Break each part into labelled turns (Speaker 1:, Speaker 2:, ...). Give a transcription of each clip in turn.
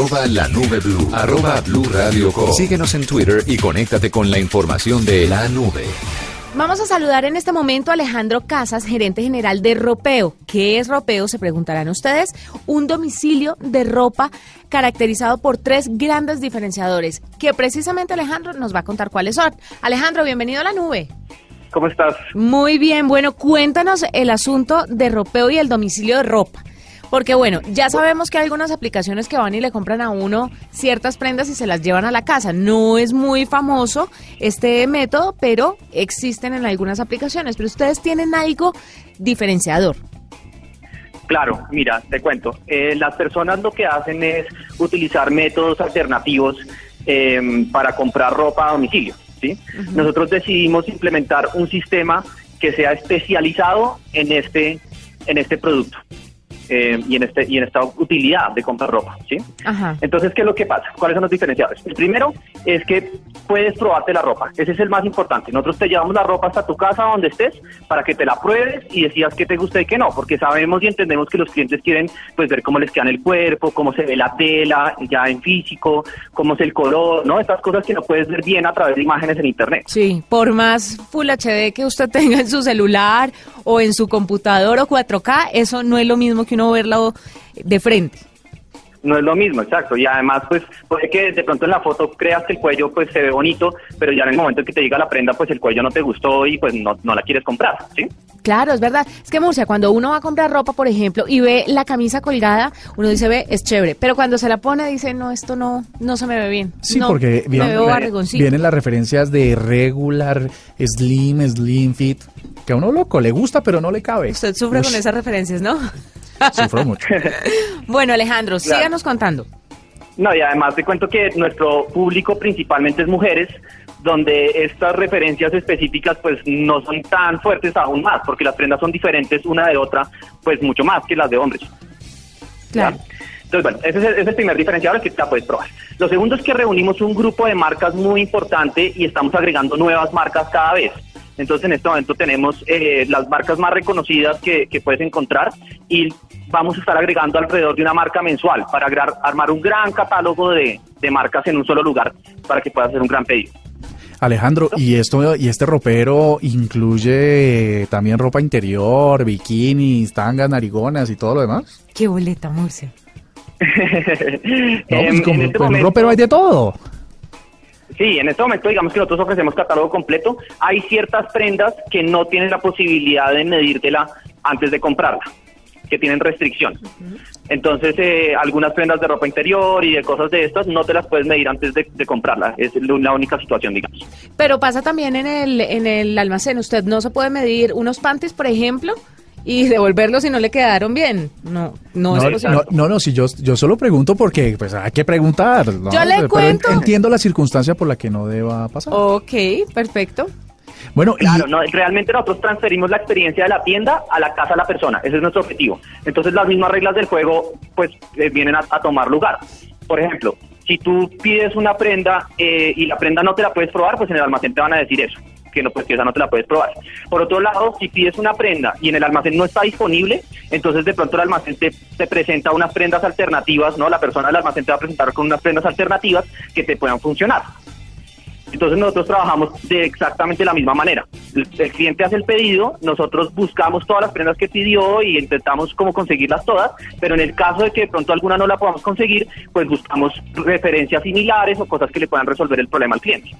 Speaker 1: arroba la nube blue, arroba blue radio com. Síguenos en Twitter y conéctate con la información de la nube.
Speaker 2: Vamos a saludar en este momento a Alejandro Casas, gerente general de Ropeo. ¿Qué es Ropeo? Se preguntarán ustedes. Un domicilio de ropa caracterizado por tres grandes diferenciadores, que precisamente Alejandro nos va a contar cuáles son. Alejandro, bienvenido a la nube.
Speaker 3: ¿Cómo estás?
Speaker 2: Muy bien, bueno, cuéntanos el asunto de Ropeo y el domicilio de ropa. Porque bueno, ya sabemos que hay algunas aplicaciones que van y le compran a uno ciertas prendas y se las llevan a la casa. No es muy famoso este método, pero existen en algunas aplicaciones. Pero ustedes tienen algo diferenciador.
Speaker 3: Claro, mira, te cuento. Eh, las personas lo que hacen es utilizar métodos alternativos eh, para comprar ropa a domicilio. ¿sí? Nosotros decidimos implementar un sistema que sea especializado en este, en este producto. Eh, y en este y en esta utilidad de comprar ropa, ¿sí?
Speaker 2: Ajá.
Speaker 3: Entonces, ¿qué es lo que pasa? ¿Cuáles son los diferenciadores? El primero es que puedes probarte la ropa. Ese es el más importante. Nosotros te llevamos la ropa hasta tu casa, donde estés, para que te la pruebes y decidas qué te gusta y qué no, porque sabemos y entendemos que los clientes quieren pues ver cómo les queda en el cuerpo, cómo se ve la tela ya en físico, cómo es el color, ¿no? Estas cosas que no puedes ver bien a través de imágenes en internet.
Speaker 2: Sí, por más Full HD que usted tenga en su celular o en su computador o 4K, eso no es lo mismo que uno verlo de frente.
Speaker 3: No es lo mismo, exacto. Y además, pues, puede que de pronto en la foto creas que el cuello pues se ve bonito, pero ya en el momento en que te llega la prenda, pues el cuello no te gustó y pues no, no la quieres comprar, ¿sí?
Speaker 2: Claro, es verdad. Es que Murcia, cuando uno va a comprar ropa, por ejemplo, y ve la camisa colgada, uno dice, ve, es chévere. Pero cuando se la pone, dice, no, esto no, no se me ve bien.
Speaker 4: Sí,
Speaker 2: No,
Speaker 4: porque
Speaker 2: me veo barrigoncito.
Speaker 4: vienen las referencias de regular, slim, slim fit, que a uno loco le gusta, pero no le cabe.
Speaker 2: Usted sufre con esas referencias, ¿no?
Speaker 4: Sufro mucho.
Speaker 2: bueno, Alejandro,
Speaker 3: Claro.
Speaker 2: síganos contando.
Speaker 3: No, y además te cuento que nuestro público principalmente es mujeres, donde estas referencias específicas pues no son tan fuertes aún más, porque las prendas son diferentes una de otra, pues mucho más que las de hombres.
Speaker 2: Claro.
Speaker 3: ¿ya? Entonces, bueno, ese es, el, ese es el primer diferenciador que te la puedes probar. Lo segundo es que reunimos un grupo de marcas muy importante y estamos agregando nuevas marcas cada vez. Entonces, en este momento tenemos eh, las marcas más reconocidas que, que puedes encontrar y vamos a estar agregando alrededor de una marca mensual para agregar- armar un gran catálogo de, de marcas en un solo lugar para que puedas hacer un gran pedido.
Speaker 4: Alejandro, ¿y esto y este ropero incluye también ropa interior, bikinis, tangas, narigonas y todo lo demás?
Speaker 2: Qué boleta, Murcia.
Speaker 4: No,
Speaker 3: Em,
Speaker 4: pues
Speaker 3: en
Speaker 4: como
Speaker 3: este
Speaker 4: en un ropero hay de todo.
Speaker 3: Sí, en este momento digamos que nosotros ofrecemos catálogo completo. Hay ciertas prendas que no tienen la posibilidad de medírtela antes de comprarla, que tienen restricción. Entonces, eh, algunas prendas de ropa interior y de cosas de estas no te las puedes medir antes de, de comprarla. Es la única situación, digamos.
Speaker 2: Pero pasa también en el, en el almacén. Usted no se puede medir unos panties, por ejemplo, y devolverlos si no le quedaron bien. No, no, es
Speaker 4: No,
Speaker 2: posible.
Speaker 4: no, no, no, si yo, yo solo pregunto porque pues hay que preguntar. ¿no?
Speaker 2: Yo le
Speaker 4: Pero
Speaker 2: cuento.
Speaker 4: En- Entiendo la circunstancia por la que no deba pasar.
Speaker 2: Ok, perfecto.
Speaker 4: Bueno, y-
Speaker 3: Claro, no, realmente nosotros transferimos la experiencia de la tienda a la casa de la persona. Ese es nuestro objetivo. Entonces, las mismas reglas del juego, pues, eh, vienen a, a tomar lugar. Por ejemplo, si tú pides una prenda eh, y la prenda no te la puedes probar, pues en el almacén te van a decir eso, que no, pues, que esa no te la puedes probar. Por otro lado, si pides una prenda y en el almacén no está disponible, entonces de pronto el almacén te, presenta unas prendas alternativas, ¿no? La persona del almacén te va a presentar con unas prendas alternativas que te puedan funcionar. Entonces nosotros trabajamos de exactamente la misma manera. El, el cliente hace el pedido, nosotros buscamos todas las prendas que pidió y intentamos como conseguirlas todas, pero en el caso de que de pronto alguna no la podamos conseguir, pues buscamos referencias similares o cosas que le puedan resolver el problema al cliente.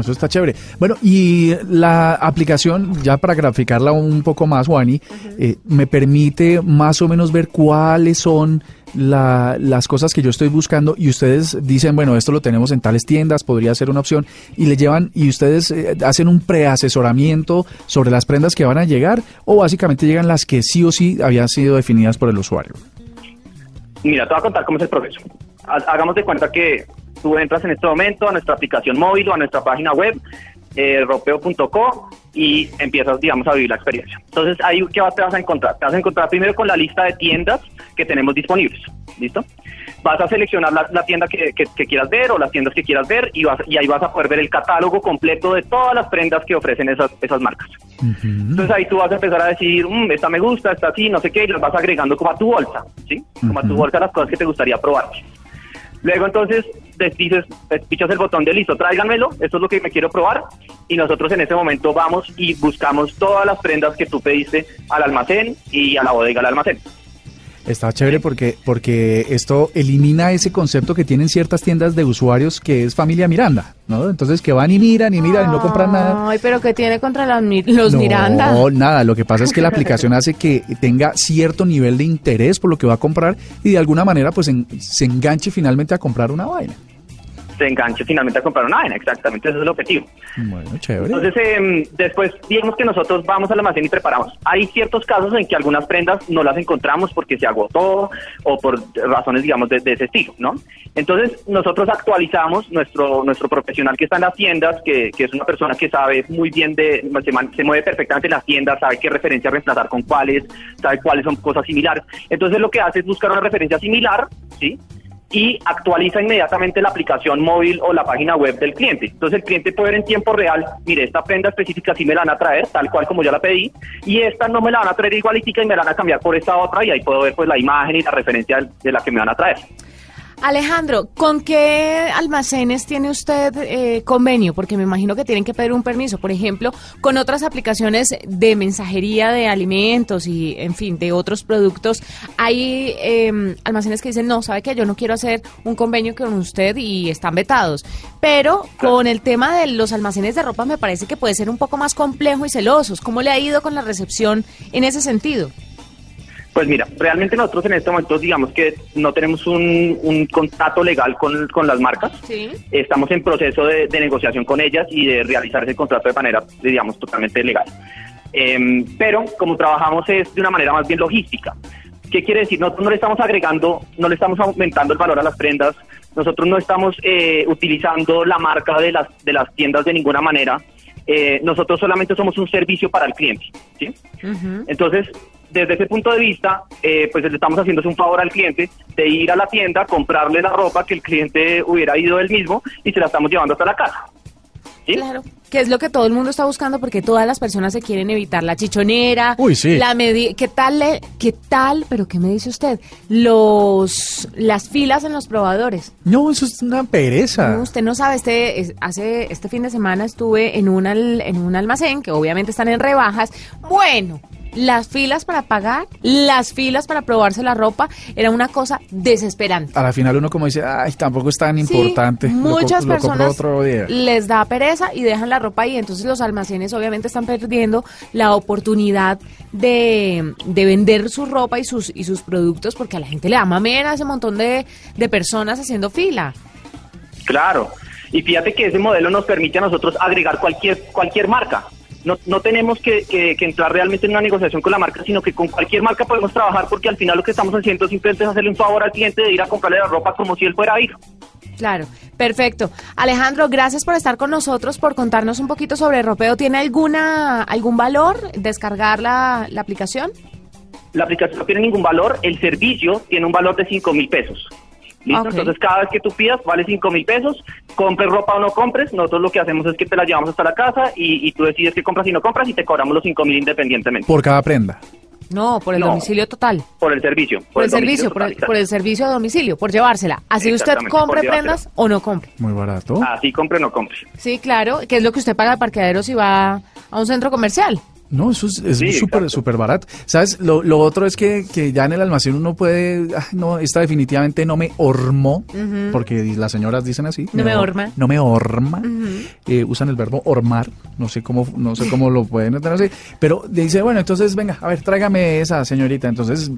Speaker 4: Eso está chévere. Bueno, y la aplicación, ya para graficarla un poco más, Juani, eh, me permite más o menos ver cuáles son la- las cosas que yo estoy buscando y ustedes dicen, bueno, esto lo tenemos en tales tiendas, podría ser una opción, y le llevan, y ustedes eh, hacen un preasesoramiento sobre las prendas que van a llegar, o básicamente llegan las que sí o sí habían sido definidas por el usuario.
Speaker 3: Mira, te voy a contar cómo es el proceso. Ha- Hagamos de cuenta que tú entras en este momento a nuestra aplicación móvil o a nuestra página web, eh, ropeo.co, y empiezas, digamos, a vivir la experiencia. Entonces, ahí, ¿qué te vas a encontrar? Te vas a encontrar primero con la lista de tiendas que tenemos disponibles, ¿listo? Vas a seleccionar la, la tienda que, que- que quieras ver o las tiendas que quieras ver y, vas, y ahí vas a poder ver el catálogo completo de todas las prendas que ofrecen esas, esas marcas. Entonces ahí tú vas a empezar a decir, "Mm, esta me gusta, esta sí, no sé qué, y las vas agregando como a tu bolsa, ¿sí? Como a tu bolsa las cosas que te gustaría probar. Luego entonces dices, des- pichas el botón de listo, tráiganmelo, esto es lo que me quiero probar. Y nosotros en ese momento vamos y buscamos todas las prendas que tú pediste al almacén y a la bodega del almacén.
Speaker 4: Está chévere porque, porque esto elimina ese concepto que tienen ciertas tiendas de usuarios que es familia Miranda, ¿no? Entonces que van y miran y miran y no compran nada.
Speaker 2: Ay, pero ¿qué tiene contra los
Speaker 4: no,
Speaker 2: Miranda?
Speaker 4: nada. Lo que pasa es que la aplicación hace que tenga cierto nivel de interés por lo que va a comprar y de alguna manera pues en- se enganche finalmente a comprar una vaina.
Speaker 3: Se enganche finalmente a comprar una vaina, exactamente, ese es el objetivo.
Speaker 4: Bueno, chévere.
Speaker 3: Entonces, em, después, digamos que nosotros vamos al almacén y preparamos. Hay ciertos casos en que algunas prendas no las encontramos porque se agotó o por razones, digamos, de, de ese estilo, ¿no? Entonces, nosotros actualizamos nuestro nuestro profesional que está en las tiendas, que, que es una persona que sabe muy bien de, se, se mueve perfectamente en las tiendas, sabe qué referencia reemplazar con cuáles, sabe cuáles son cosas similares. Entonces, lo que hace es buscar una referencia similar, ¿sí? Y actualiza inmediatamente la aplicación móvil o la página web del cliente. Entonces el cliente puede ver en tiempo real, mire, esta prenda específica sí me la van a traer, tal cual como yo la pedí, y esta no me la van a traer igualitica y me la van a cambiar por esta otra y ahí puedo ver pues la imagen y la referencia de la que me van a traer.
Speaker 2: Alejandro, ¿con qué almacenes tiene usted eh, convenio? Porque me imagino que tienen que pedir un permiso, por ejemplo, con otras aplicaciones de mensajería de alimentos y, en fin, de otros productos. Hay eh, almacenes que dicen, no, sabe que yo no quiero hacer un convenio con usted y están vetados. Pero con el tema de los almacenes de ropa me parece que puede ser un poco más complejo y celosos. ¿Cómo le ha ido con la recepción en ese sentido?
Speaker 3: Pues mira, realmente nosotros en este momento digamos que no tenemos un, un contrato legal con, con las marcas.
Speaker 2: Sí.
Speaker 3: Estamos en proceso de, de negociación con ellas y de realizar ese contrato de manera, digamos, totalmente legal. Em, pero como trabajamos es de una manera más bien logística. ¿Qué quiere decir? Nosotros no le estamos agregando, no le estamos aumentando el valor a las prendas, nosotros no estamos eh, utilizando la marca de las, de las tiendas de ninguna manera, Eh, nosotros solamente somos un servicio para el cliente. ¿sí? Entonces, desde ese punto de vista, eh, pues le estamos haciéndose un favor al cliente de ir a la tienda, comprarle la ropa que el cliente hubiera ido él mismo y se la estamos llevando hasta la casa. ¿sí?
Speaker 2: Claro. Que es lo que todo el mundo está buscando porque todas las personas se quieren evitar la chichonera.
Speaker 4: Uy, sí.
Speaker 2: La medi ¿Qué tal? le- ¿Qué tal? Pero ¿qué me dice usted? Los las filas en los probadores.
Speaker 4: No, eso es una pereza.
Speaker 2: No, usted no sabe, este es- hace este fin de semana estuve en un al- en un almacén que obviamente están en rebajas. Bueno, las filas para pagar, las filas para probarse la ropa era una cosa desesperante.
Speaker 4: A la final uno como dice, ay, tampoco es tan
Speaker 2: Sí,
Speaker 4: importante.
Speaker 2: Muchas
Speaker 4: lo
Speaker 2: personas
Speaker 4: otro día.
Speaker 2: les da pereza y dejan la ropa ahí. Entonces los almacenes obviamente están perdiendo la oportunidad de, de vender su ropa y sus, y sus productos porque a la gente le da mamera ese montón de, de personas haciendo fila.
Speaker 3: Claro. Y fíjate que ese modelo nos permite a nosotros agregar cualquier, cualquier marca. No, no tenemos que, que- que entrar realmente en una negociación con la marca, sino que con cualquier marca podemos trabajar porque al final lo que estamos haciendo simplemente es hacerle un favor al cliente de ir a comprarle la ropa como si él fuera hijo.
Speaker 2: Claro, perfecto. Alejandro, gracias por estar con nosotros, por contarnos un poquito sobre Ropeo. ¿Tiene alguna algún valor descargar la, la aplicación?
Speaker 3: La aplicación no tiene ningún valor, el servicio tiene un valor de 5 mil pesos. ¿Listo? Entonces cada vez que tú pidas vale 5 mil pesos, compres ropa o no compres, nosotros lo que hacemos es que te la llevamos hasta la casa y, y tú decides qué compras y no compras y te cobramos los 5 mil independientemente.
Speaker 4: Por cada prenda.
Speaker 2: No, por el
Speaker 3: No.
Speaker 2: domicilio total.
Speaker 3: Por el servicio.
Speaker 2: Por, el, servicio, por el, por el servicio a domicilio, por llevársela. Así usted compre prendas o no compre.
Speaker 4: Muy barato.
Speaker 3: Así compre o no compre.
Speaker 2: Sí, claro, que es lo que usted paga de parqueadero si va a un centro comercial.
Speaker 4: No, eso es es
Speaker 3: Sí,
Speaker 4: súper
Speaker 3: exacto.
Speaker 4: súper barato. ¿Sabes? Lo, lo otro es que, que ya en el almacén uno puede... "Ay, no, esta definitivamente no me hormó, porque las señoras dicen así.
Speaker 2: No me
Speaker 4: hor-
Speaker 2: horma.
Speaker 4: No me horma. Eh, usan el verbo hormar. No sé cómo no sé cómo lo pueden tener así. Pero dice, bueno, entonces venga, a ver, tráigame esa señorita. Entonces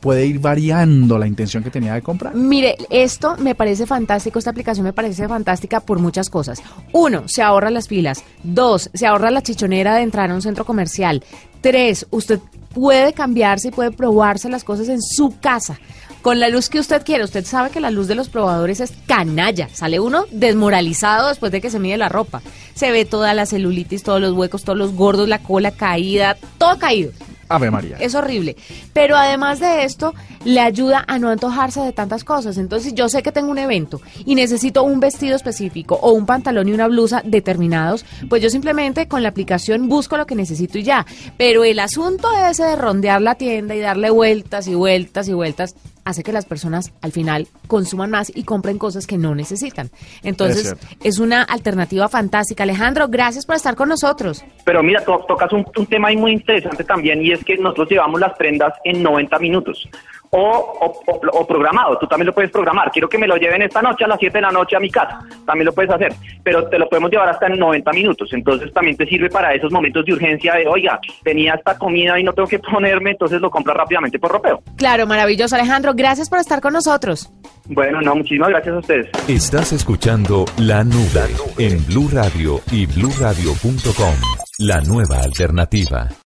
Speaker 4: puede ir variando la intención que tenía de comprar.
Speaker 2: Mire, esto me parece fantástico, esta aplicación me parece fantástica por muchas cosas. Uno, se ahorra las filas. Dos, se ahorra la chichonera de entrar a un centro comercial. Tres, usted puede cambiarse y puede probarse las cosas en su casa. Con la luz que usted quiere, usted sabe que la luz de los probadores es canalla. Sale uno desmoralizado después de que se mide la ropa. Se ve toda la celulitis, todos los huecos, todos los gordos, la cola caída, todo caído.
Speaker 4: Ave María.
Speaker 2: Es horrible. Pero además de esto, le ayuda a no antojarse de tantas cosas. Entonces, yo sé que tengo un evento y necesito un vestido específico o un pantalón y una blusa determinados, pues yo simplemente con la aplicación busco lo que necesito y ya. Pero el asunto ese de rondear la tienda y darle vueltas y vueltas y vueltas, hace que las personas al final consuman más y compren cosas que no necesitan. Entonces,
Speaker 4: Es
Speaker 2: es, una alternativa fantástica. Alejandro, gracias por estar con nosotros.
Speaker 3: Pero mira, to- tocas un, un tema ahí muy interesante también y es que nosotros llevamos las prendas en 90 minutos. O, o, o- o programado, tú también lo puedes programar. Quiero que me lo lleven esta noche a las 7 de la noche a mi casa. También lo puedes hacer, pero te lo podemos llevar hasta en 90 minutos. Entonces también te sirve para esos momentos de urgencia de, oiga, tenía esta comida y no tengo que ponerme, entonces lo compras rápidamente por ropeo.
Speaker 2: Claro, maravilloso. Alejandro, gracias por estar con nosotros.
Speaker 3: Bueno, no, muchísimas gracias a ustedes.
Speaker 1: Estás escuchando La Nube en Blue Radio y bluradio.com. La nueva alternativa.